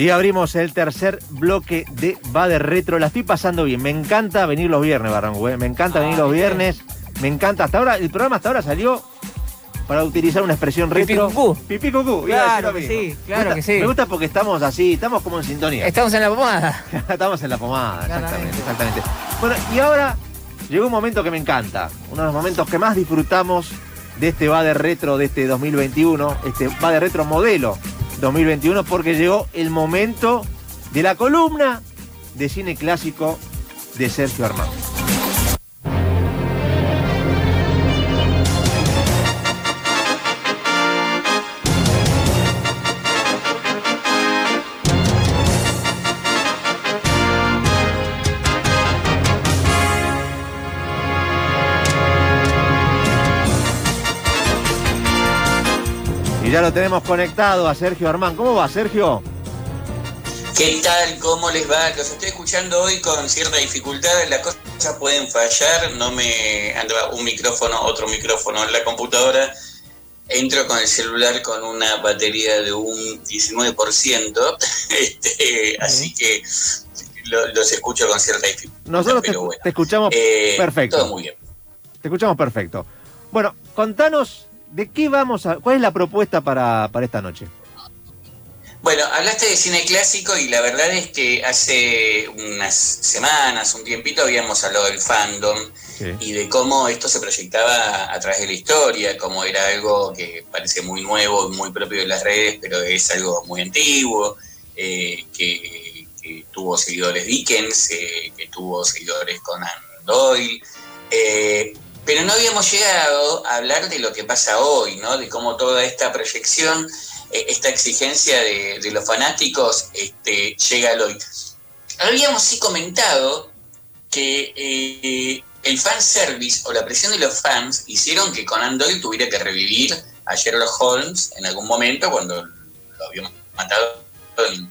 Y abrimos el tercer bloque de Va de Retro. La estoy pasando bien. Me encanta venir los viernes, Barranco. ¿eh? Me encanta venir los viernes. Me encanta. Hasta ahora, el programa hasta ahora salió para utilizar una expresión retro. Pipí cucú. Pipí cucú. Claro que sí, claro gusta- que sí. Me gusta porque estamos así, estamos como en sintonía. Estamos en la pomada. Estamos en la pomada, exactamente, exactamente. Bueno, y ahora llegó un momento que me encanta. Uno de los momentos que más disfrutamos de este va de retro de este 2021, este va de retro modelo 2021, porque llegó el momento de la columna de cine clásico de Sergio Armando. Y ya lo tenemos conectado a Sergio Armán. ¿Cómo va, Sergio? ¿Qué tal? ¿Cómo les va? Los estoy escuchando hoy con cierta dificultad. Las cosas pueden fallar. No me anda un micrófono, otro micrófono en la computadora. Entro con el celular con una batería de un 19%. Este, así que lo- los escucho con cierta dificultad. Nosotros te, pero bueno. te escuchamos Eh, perfecto. Todo muy bien. Te escuchamos perfecto. Bueno, contanos de qué vamos a. ¿Cuál es la propuesta para, para esta noche? Bueno, hablaste de cine clásico y la verdad es que hace unas semanas, un tiempito, habíamos hablado del fandom y de cómo esto se proyectaba a través de la historia, como era algo que parece muy nuevo y muy propio de las redes, pero es algo muy antiguo, eh, que, que tuvo seguidores Dickens, eh, que tuvo seguidores Conan Doyle, eh, pero no habíamos llegado a hablar de lo que pasa hoy, ¿no? De cómo toda esta proyección, eh, esta exigencia de, los fanáticos este, llega al hoy. Habíamos sí comentado que eh, el fanservice o la presión de los fans hicieron que Conan Doyle tuviera que revivir a Sherlock Holmes en algún momento cuando lo habíamos matado en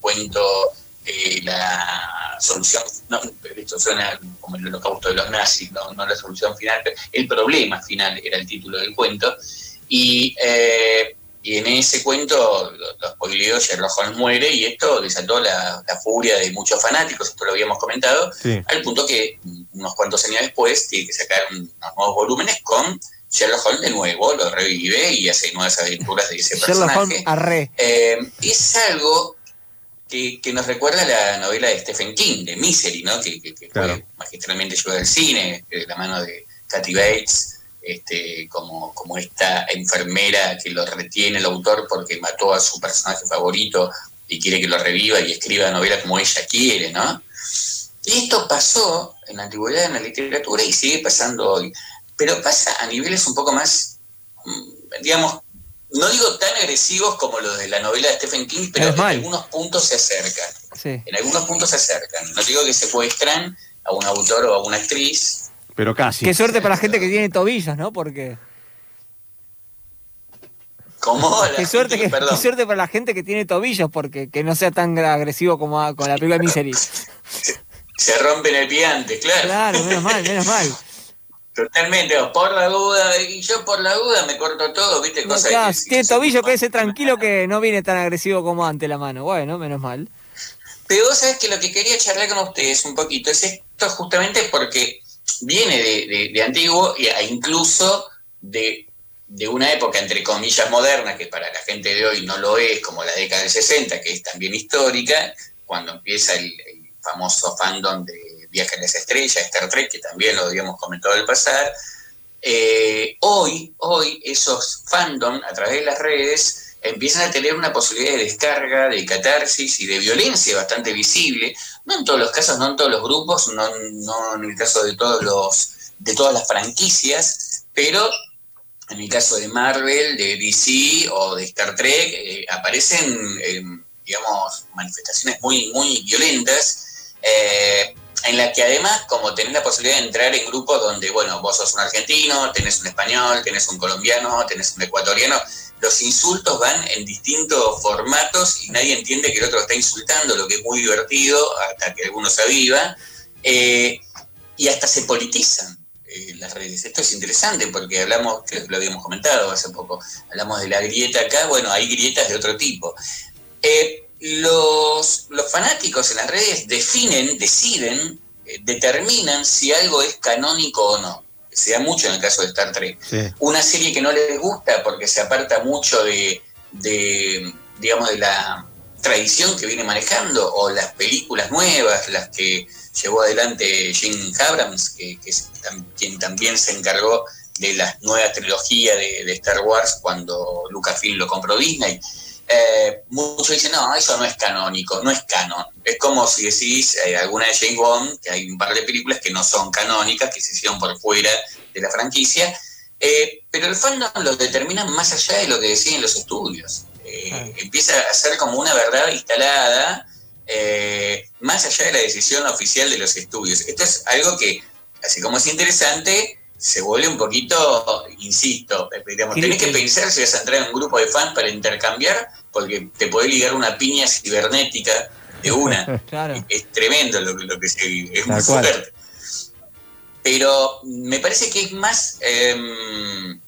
cuento eh, la solución, no, esto suena como el holocausto de los nazis, no, no la solución final, pero el problema final era el título del cuento. Y, eh, y en ese cuento, lo, lo spoileo, Sherlock Holmes muere y esto desató la, la furia de muchos fanáticos, esto lo habíamos comentado, Sí. al punto que unos cuantos años después tiene que sacar unos nuevos volúmenes con Sherlock Holmes de nuevo, lo revive y hace nuevas aventuras de ese Sherlock personaje. Holmes arre. Eh, es algo que, que nos recuerda la novela de Stephen King, de Misery, ¿no? que, que- que Claro. fue magistralmente llevada al cine, de la mano de Kathy Bates, este, como, como esta enfermera que lo retiene el autor porque mató a su personaje favorito y quiere que lo reviva y escriba novela como ella quiere, ¿no? Y esto pasó en la antigüedad en la literatura y sigue pasando hoy. Pero pasa a niveles un poco más, mm, digamos, no digo tan agresivos como los de la novela de Stephen King, pero en algunos puntos se acercan. Sí. En algunos puntos se acercan. No digo que secuestran a un autor o a una actriz. Pero casi. Qué suerte para la gente que tiene tobillos, ¿no? Porque. Como la Qué suerte, que, qué suerte para la gente que tiene tobillos, porque que no sea tan agresivo como a- con la película de Misery. Se rompen el pie antes, claro. Claro, menos mal, menos mal. Totalmente, por la duda, y yo por la duda me corto todo, ¿viste? No, Cosas claro, que- tiene que- tobillo, quédese tranquilo que no viene tan agresivo como antes la mano. Bueno, menos mal. Pero vos sabés que lo que quería charlar con ustedes un poquito es esto justamente porque viene de, de- de antiguo e e incluso de, de una época entre comillas moderna, que para la gente de hoy no lo es, como la década del 60, que es también histórica, cuando empieza el, el famoso fandom de Viaje a las Estrellas, Star Trek, que también lo habíamos comentado al pasar. Eh, hoy, hoy esos fandom a través de las redes empiezan a tener una posibilidad de descarga, de catarsis y de violencia bastante visible. No en todos los casos, no en todos los grupos, no, en el caso de todos los de todas las franquicias, pero en el caso de Marvel, de DC o de Star Trek, eh, aparecen, eh, digamos, manifestaciones muy, muy violentas, en las que además, como tenés la posibilidad de entrar en grupos donde, bueno, vos sos un argentino, tenés un español, tenés un colombiano, tenés un ecuatoriano, los insultos van en distintos formatos y nadie entiende que el otro está insultando, lo que es muy divertido, hasta que algunos se aviva, eh, y hasta se politizan eh, las redes. Esto es interesante porque hablamos, creo que lo habíamos comentado hace poco, hablamos de la grieta acá, bueno, hay grietas de otro tipo. Eh, los, los fanáticos en las redes definen, deciden, eh, determinan si algo es canónico o no. Se da mucho en el caso de Star Trek. Una serie que no les gusta porque se aparta mucho de, de, digamos, de la tradición que viene manejando, o las películas nuevas, las que llevó adelante Jim Abrams, que, es quien también se encargó de la nueva trilogía de, Star Wars cuando Lucasfilm lo compró Disney. Eh, muchos dicen, no, eso no es canónico, no es canon. Es como si decís eh, alguna de James Bond, que hay un par de películas que no son canónicas, que se hicieron por fuera de la franquicia, eh, pero el fandom lo determina más allá de lo que deciden los estudios. Empieza a ser como una verdad instalada, más allá de la decisión oficial de los estudios. Esto es algo que, así como es interesante, se vuelve un poquito, insisto, eh, digamos, tenés que pensar si vas a entrar en un grupo de fans para intercambiar, porque te puede ligar una piña cibernética de una. Es tremendo lo, lo que se vive, es muy fuerte. Pero me parece que es más, em,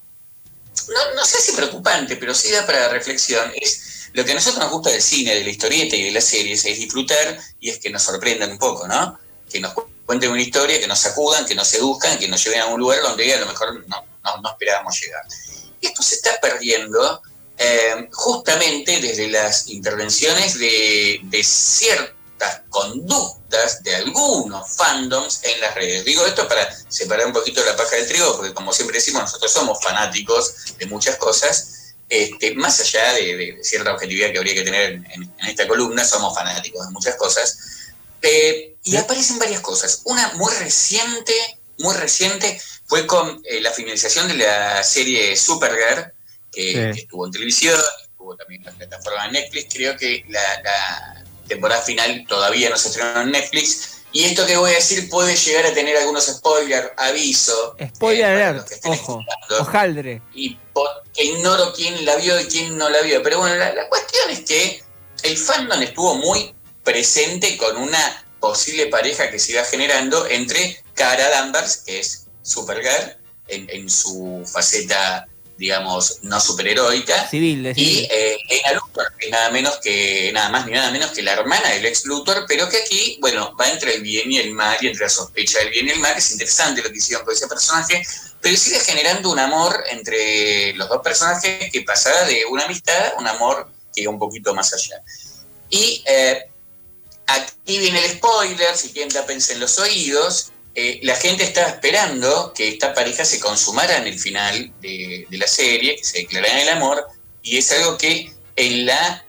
no, no, sé si preocupante, pero sí da para reflexión, es lo que a nosotros nos gusta del cine, de la historieta y de las series, es disfrutar y es que nos sorprendan un poco, ¿no? Que nos cuenten una historia, que nos sacudan, que nos seduzcan, que nos lleven a un lugar donde a lo mejor no, no, esperábamos llegar. Y esto se está perdiendo eh, justamente desde las intervenciones de, ciertas conductas de algunos fandoms en las redes. Digo esto para separar un poquito la paja del trigo, porque como siempre decimos, nosotros somos fanáticos de muchas cosas. Este, más allá de, cierta objetividad que habría que tener en esta columna, somos fanáticos de muchas cosas eh, y aparecen varias cosas. Una muy reciente, muy reciente, fue con eh, la finalización de la serie Supergirl, que, estuvo en televisión, estuvo también en la plataforma de Netflix. Creo que la, temporada final todavía no se estrenó en Netflix. Y esto que voy a decir puede llegar a tener algunos spoilers, aviso. Spoiler eh, alert, ojo, ojaldre. Y que ignoro quién la vio y quién no la vio. Pero bueno, la, la cuestión es que el fandom estuvo muy presente con una posible pareja que se iba generando entre Cara Danvers, que es Supergirl, en, en su faceta, digamos, no superheroica, Civil, y eh, Luthor, que nada menos que, nada más ni nada menos que la hermana del ex Luthor, pero que aquí, bueno, va entre el bien y el mal, y entre la sospecha del bien y el mal, es interesante lo que hicieron con ese personaje, pero sigue generando un amor entre los dos personajes que pasaba de una amistad un amor que iba un poquito más allá. Y eh, Aquí viene el spoiler, si quieren tapense en los oídos. Eh, la gente estaba esperando que esta pareja se consumara en el final de, la serie, que se declarara el amor, y es algo que en la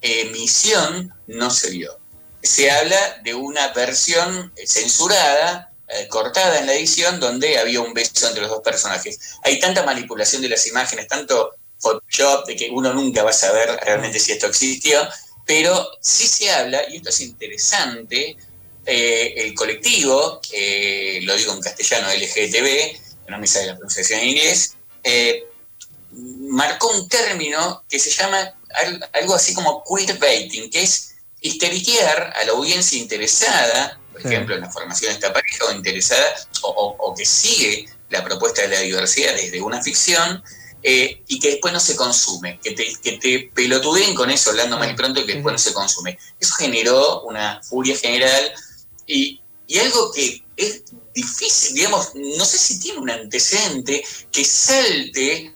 emisión no se vio. Se habla de una versión censurada, eh, cortada en la edición, donde había un beso entre los dos personajes. Hay tanta manipulación de las imágenes, tanto Photoshop, de que uno nunca va a saber realmente si esto existió, pero sí se habla, y esto es interesante, eh, el colectivo, eh, lo digo en castellano, LGTB, no me sale la pronunciación en inglés, eh, marcó un término que se llama algo así como queerbaiting, que es histeriquear a la audiencia interesada, por ejemplo, en la formación de esta pareja, o interesada, o que sigue la propuesta de la diversidad desde una ficción, eh, y que después no se consume, que te, que te pelotudeen con eso, hablando mal y pronto, y que después no se consume. Eso generó una furia general y, algo que es difícil, digamos, no sé si tiene un antecedente que salte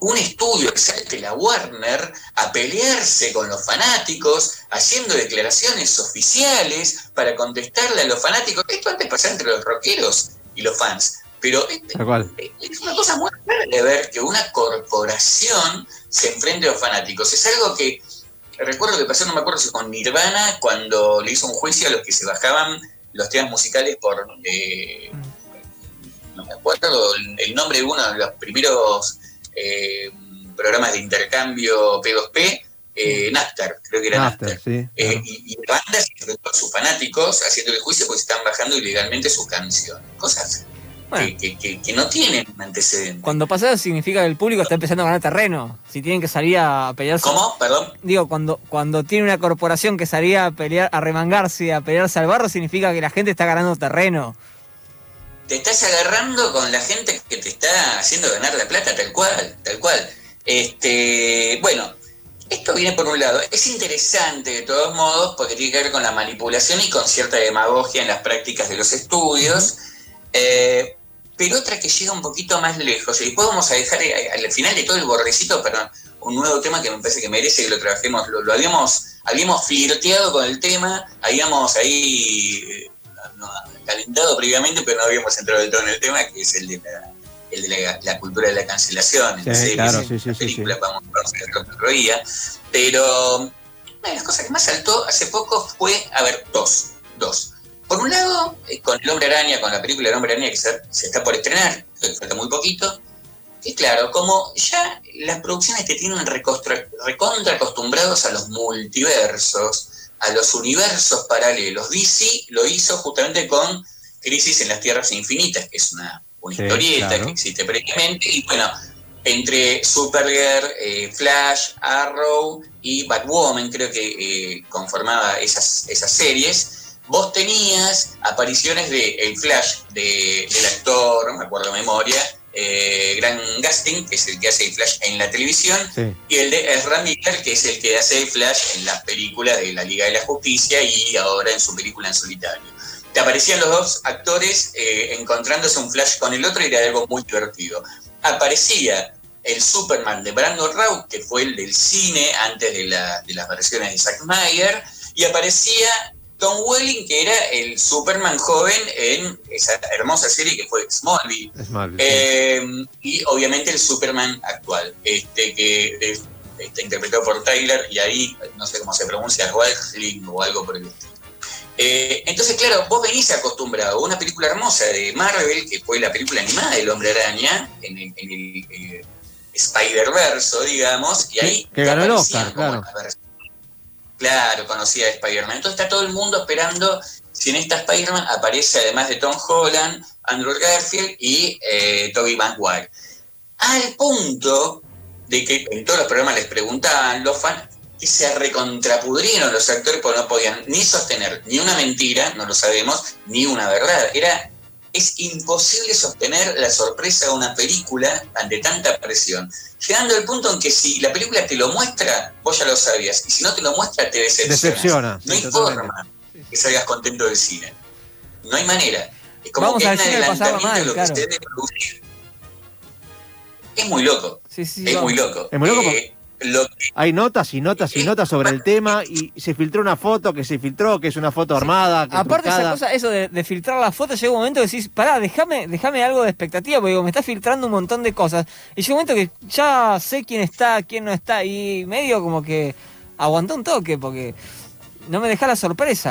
un estudio, que salte la Warner a pelearse con los fanáticos, haciendo declaraciones oficiales para contestarle a los fanáticos. Esto antes pasaba entre los rockeros y los fans. Pero es una cosa muy rara de ver que una corporación se enfrente a los fanáticos. Es algo que recuerdo que pasó, no me acuerdo si con Nirvana, cuando le hizo un juicio a los que se bajaban los temas musicales por. Eh, no me acuerdo el nombre de uno de los primeros eh, programas de intercambio P2P. Eh, creo que era Napster. Eh, y, y, la banda se enfrentó a sus fanáticos haciendo el juicio porque están bajando ilegalmente sus canciones. Cosas que, no tienen un antecedente. Cuando pasa eso significa que el público está empezando a ganar terreno. Si tienen que salir a pelearse. ¿Cómo? Perdón. Digo, cuando, cuando tiene una corporación que salía a pelear, a remangarse, a pelearse al barro, significa que la gente está ganando terreno. Te estás agarrando con la gente que te está haciendo ganar la plata, tal cual, tal cual. Este, bueno, esto viene por un lado. Es interesante de todos modos porque tiene que ver con la manipulación y con cierta demagogia en las prácticas de los estudios. Eh, pero otra que llega un poquito más lejos, y después vamos a dejar eh, al final de todo el bordecito para un nuevo tema que me parece que merece que lo trabajemos, lo, habíamos, habíamos flirteado con el tema, habíamos ahí eh, calentado previamente, pero no habíamos entrado del todo en el tema, que es el de la, el de la, cultura de la cancelación. En sí, claro, sí, sí, película, vamos, a otro día, pero una de las cosas que más saltó hace poco fue, a ver, dos, dos. Por un lado, eh, con El Hombre Araña, con la película El Hombre Araña que se, está por estrenar, falta muy poquito, y claro, como ya las producciones te tienen recontra acostumbrados a los multiversos, a los universos paralelos, DC lo hizo justamente con Crisis en las Tierras Infinitas, que es una, historieta que existe previamente, y bueno, entre Supergirl, eh, Flash, Arrow y Batwoman, creo que eh, conformaba esas, esas series vos tenías apariciones de el Flash del actor, no me acuerdo de memoria, eh, Grant Gustin, que es el que hace el Flash en la televisión, y el de Ezra Miller, que es el que hace el Flash en las películas de la Liga de la Justicia y ahora en su película en solitario. Te aparecían los dos actores eh, encontrándose un Flash con el otro y era algo muy divertido. Aparecía el Superman de Brandon Routh, que fue el del cine antes de, de las versiones de Zack Snyder, y aparecía Tom Welling, que era el Superman joven en esa hermosa serie que fue Smallville. Eh, y obviamente el Superman actual, este que está interpretado por Tyler, y ahí no sé cómo se pronuncia, Wildling o algo por el estilo. Eh, entonces, claro, vos venís acostumbrado a una película hermosa de Marvel, que fue la película animada del Hombre Araña, en el, eh, Spider-Verse, digamos, y ahí... Que ganó el Oscar, claro. Claro, conocía a Spider-Man. Entonces está todo el mundo esperando si en esta Spider-Man aparece además de Tom Holland, Andrew Garfield y eh, Tobey Maguire. Al punto de que en todos los programas les preguntaban los fans que se recontrapudrieron los actores porque no podían ni sostener ni una mentira, no lo sabemos, ni una verdad. Era es imposible sostener la sorpresa de una película ante tanta presión. Llegando al punto en que si la película te lo muestra, vos ya lo sabías, y si no te lo muestra, te decepciona. No hay forma que salgas contento del cine. No hay manera. Es como que hay un adelantamiento de lo que se debe producir. Es muy loco. es muy loco. Es muy loco. Eh, hay notas y notas y notas sobre el tema y se filtró una foto que se filtró, que es una foto armada. Aparte esa cosa, eso de, filtrar la foto, llega un momento que decís, pará, déjame, déjame algo de expectativa, porque me está filtrando un montón de cosas. Y llega un momento que ya sé quién está, quién no está, y medio como que aguantó un toque, porque no me deja la sorpresa.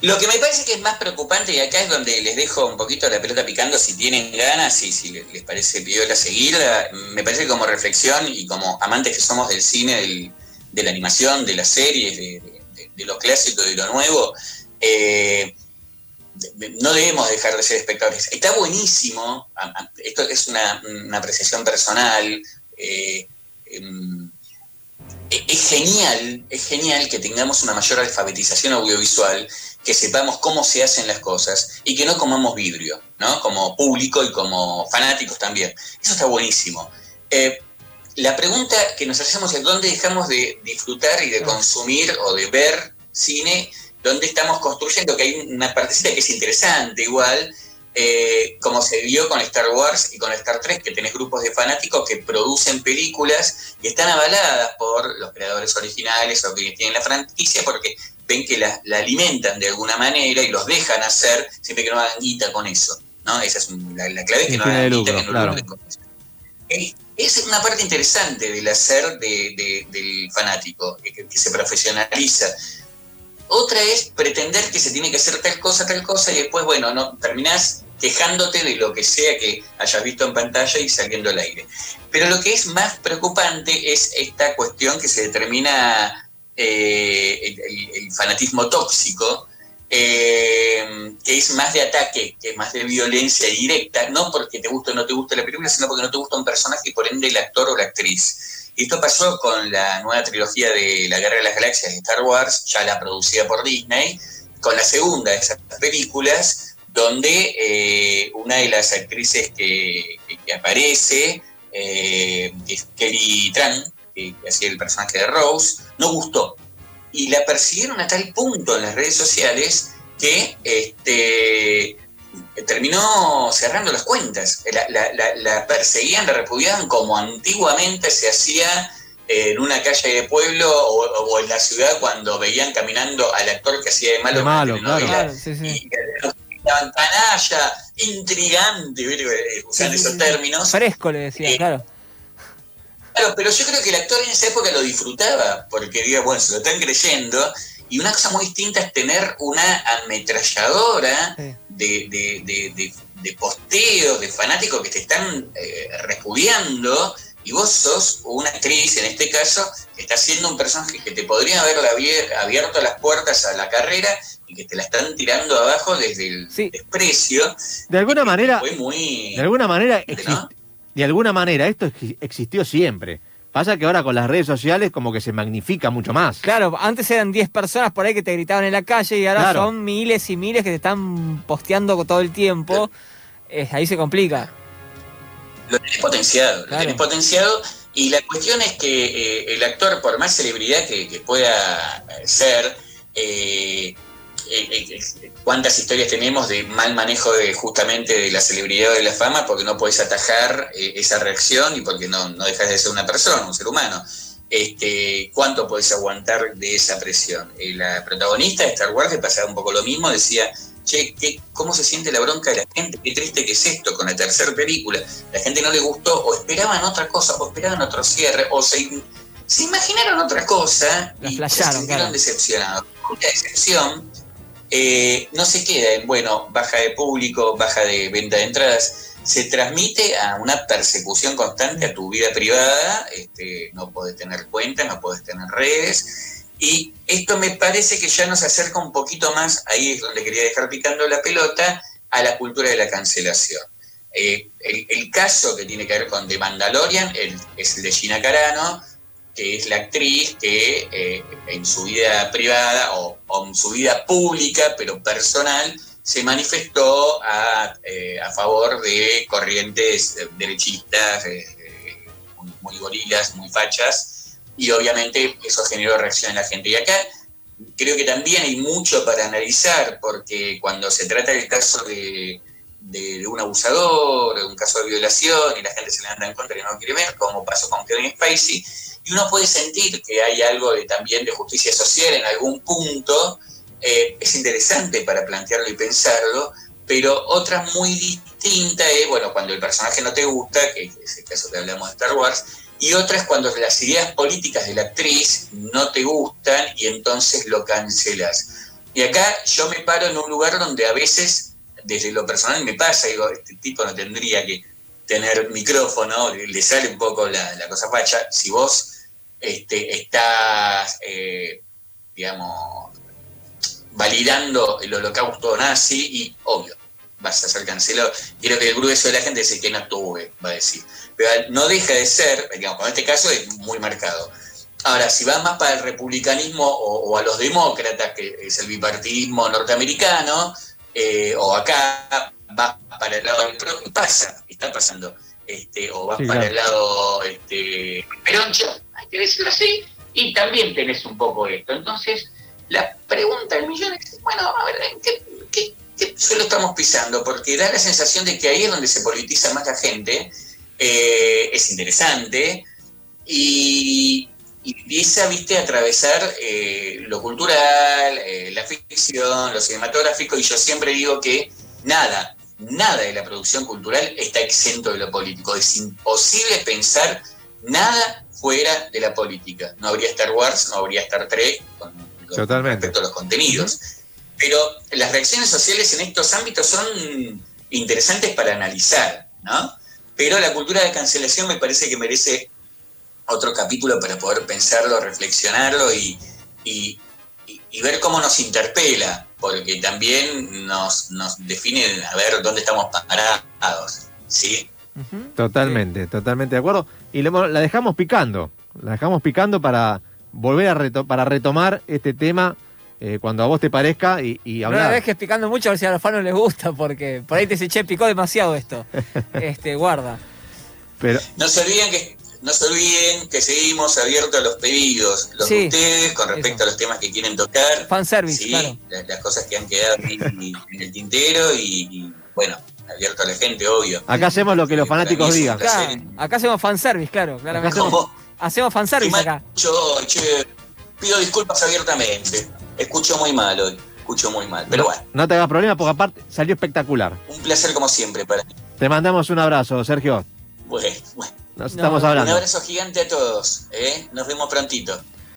Lo que me parece que es más preocupante, y acá es donde les dejo un poquito la pelota picando si tienen ganas y si les parece piola seguirla, me parece que como reflexión y como amantes que somos del cine, de la animación, de las series, de, lo clásico de lo nuevo, eh, no debemos dejar de ser espectadores. Está buenísimo, esto es una, apreciación personal, eh, em, es genial, es genial que tengamos una mayor alfabetización audiovisual que sepamos cómo se hacen las cosas y que no comamos vidrio, ¿no? Como público y como fanáticos también. Eso está buenísimo. Eh, la pregunta que nos hacemos es dónde dejamos de disfrutar y de consumir o de ver cine, dónde estamos construyendo, que hay una partecita que es interesante igual, eh, como se vio con Star Wars y con Star Trek, que tenés grupos de fanáticos que producen películas y están avaladas por los creadores originales o que tienen la franquicia, porque ven que la, alimentan de alguna manera y los dejan hacer siempre que no hagan guita con eso. ¿no? Esa es la, clave, es que no hagan guita, que no con eso. Es, una parte interesante del hacer del fanático, que, se profesionaliza. Otra es pretender que se tiene que hacer tal cosa, tal cosa, y después, bueno, no terminás quejándote de lo que sea que hayas visto en pantalla y saliendo al aire. Pero lo que es más preocupante es esta cuestión que se determina eh, el, fanatismo tóxico, eh, que es más de ataque, que es más de violencia directa, no porque te guste o no te guste la película, sino porque no te gusta un personaje y por ende el actor o la actriz. Y esto pasó con la nueva trilogía de La Guerra de las Galaxias de Star Wars, ya la producida por Disney, con la segunda de esas películas, donde eh, una de las actrices que, aparece, es Kelly Tran, que hacía el personaje de Rose, no gustó. Y la persiguieron a tal punto en las redes sociales que este, terminó cerrando las cuentas. La, perseguían, la repudiaban como antiguamente se hacía en una calle de pueblo o, en la ciudad cuando veían caminando al actor que hacía de malo, malo claro. sí, sí. canalla, intrigante, eh, usando esos términos. Fresco le decía, eh, claro. Claro, pero yo creo que el actor en esa época lo disfrutaba, porque diga, bueno, se lo están creyendo. Y una cosa muy distinta es tener una ametralladora de, de, posteos, de fanáticos que te están eh, repudiando y vos sos una actriz, en este caso, que está haciendo un personaje que te podría haber abierto las puertas a la carrera y que te la están tirando abajo desde el desprecio. De alguna manera, muy, de alguna manera, de alguna manera esto existió siempre. Pasa que ahora con las redes sociales como que se magnifica mucho más. Claro, antes eran 10 personas por ahí que te gritaban en la calle y ahora son miles y miles que te están posteando todo el tiempo. ahí se complica. Lo tenés potenciado, lo tenés potenciado. Y la cuestión es que eh, el actor, por más celebridad que, pueda ser, eh, eh, cuántas historias tenemos de mal manejo de justamente de la celebridad o de la fama porque no podés atajar esa reacción y porque no, no dejas de ser una persona, un ser humano. Este, ¿Cuánto podés aguantar de esa presión? la protagonista de Star Wars, que pasaba un poco lo mismo, decía, che, ¿cómo se siente la bronca de la gente? Qué triste que es esto con la tercera película. La gente no le gustó o esperaban otra cosa o esperaban otro cierre o se, se imaginaron otra cosa y se sintieron decepcionados. La decepción eh, no se queda en, bueno, baja de público, baja de venta de entradas, se transmite a una persecución constante a tu vida privada, este, no podés tener cuentas, no podés tener redes, y esto me parece que ya nos acerca un poquito más, ahí es donde quería dejar picando la pelota, a la cultura de la cancelación. Eh, el, caso que tiene que ver con The Mandalorian es el de Gina Carano, que es la actriz que eh, en su vida privada o, en su vida pública, pero personal, se manifestó a, eh, favor de corrientes derechistas, muy, muy, gorilas, muy fachas, y obviamente eso generó reacción en la gente. Y acá creo que también hay mucho para analizar, porque cuando se trata del caso de, un abusador, de un caso de violación, y la gente se le anda en contra y no quiere ver, como pasó con Kevin Spacey, y uno puede sentir que hay algo de, también de justicia social en algún punto, eh, es interesante para plantearlo y pensarlo, pero otra muy distinta es, bueno, cuando el personaje no te gusta, que es el caso que hablamos de Star Wars, y otra es cuando las ideas políticas de la actriz no te gustan y entonces lo cancelas. Y acá yo me paro en un lugar donde a veces, desde lo personal me pasa, digo, este tipo no tendría que tener micrófono, le sale un poco la, cosa facha. Si vos este, estás, eh, digamos, validando el holocausto nazi y, obvio, vas a ser cancelado. Creo que el grueso de la gente dice que no tuve, va a decir pero no deja de ser, digamos, en este caso es muy marcado. Ahora, si va más para el republicanismo o, a los demócratas, que es el bipartidismo norteamericano, eh, o acá va para el lado del pasa, está pasando, este, o va para el lado este, peroncho, hay que decirlo así, y también tenés un poco esto. Entonces, la pregunta del millón es, bueno, a ver, ¿qué, qué, qué suelo estamos pisando? Porque da la sensación de que ahí es donde se politiza más la gente, eh, es interesante y, empieza, viste, a atravesar eh, lo cultural, eh, la ficción, lo cinematográfico, y yo siempre digo que nada, nada de la producción cultural está exento de lo político. Es imposible pensar nada fuera de la política. No habría Star Wars, no habría Star Trek, con, respecto a los contenidos. Pero las reacciones sociales en estos ámbitos son interesantes para analizar, ¿no? Pero la cultura de cancelación me parece que merece otro capítulo para poder pensarlo, reflexionarlo y, ver cómo nos interpela, porque también nos, define a ver dónde estamos parados. ¿sí? Totalmente, totalmente de acuerdo. Y la dejamos picando, la dejamos picando para volver a para retomar este tema eh, cuando a vos te parezca y, y hablar. No la dejes picando mucho a ver si a los fans les gusta, porque por ahí te dice, che, picó demasiado esto. este, guarda. Pero... No se olviden que no se olviden que seguimos abiertos a los pedidos, los de ustedes, con respecto a los temas que quieren tocar. Fanservice, sí, claro. Las, cosas que han quedado en el tintero y, bueno, abierto a la gente, obvio. Acá hacemos lo que los fanáticos digan. Acá, acá, hacemos fanservice, claro, claramente. Hacemos, hacemos fanservice acá. Yo, pido disculpas abiertamente. Escucho muy mal hoy. Escucho muy mal. Pero bueno. No te hagas problema porque aparte salió espectacular. Un placer como siempre para mí. Te mandamos un abrazo, Sergio. Bueno, bueno. Nos estamos hablando. Un abrazo gigante a todos. ¿eh? Nos vemos prontito.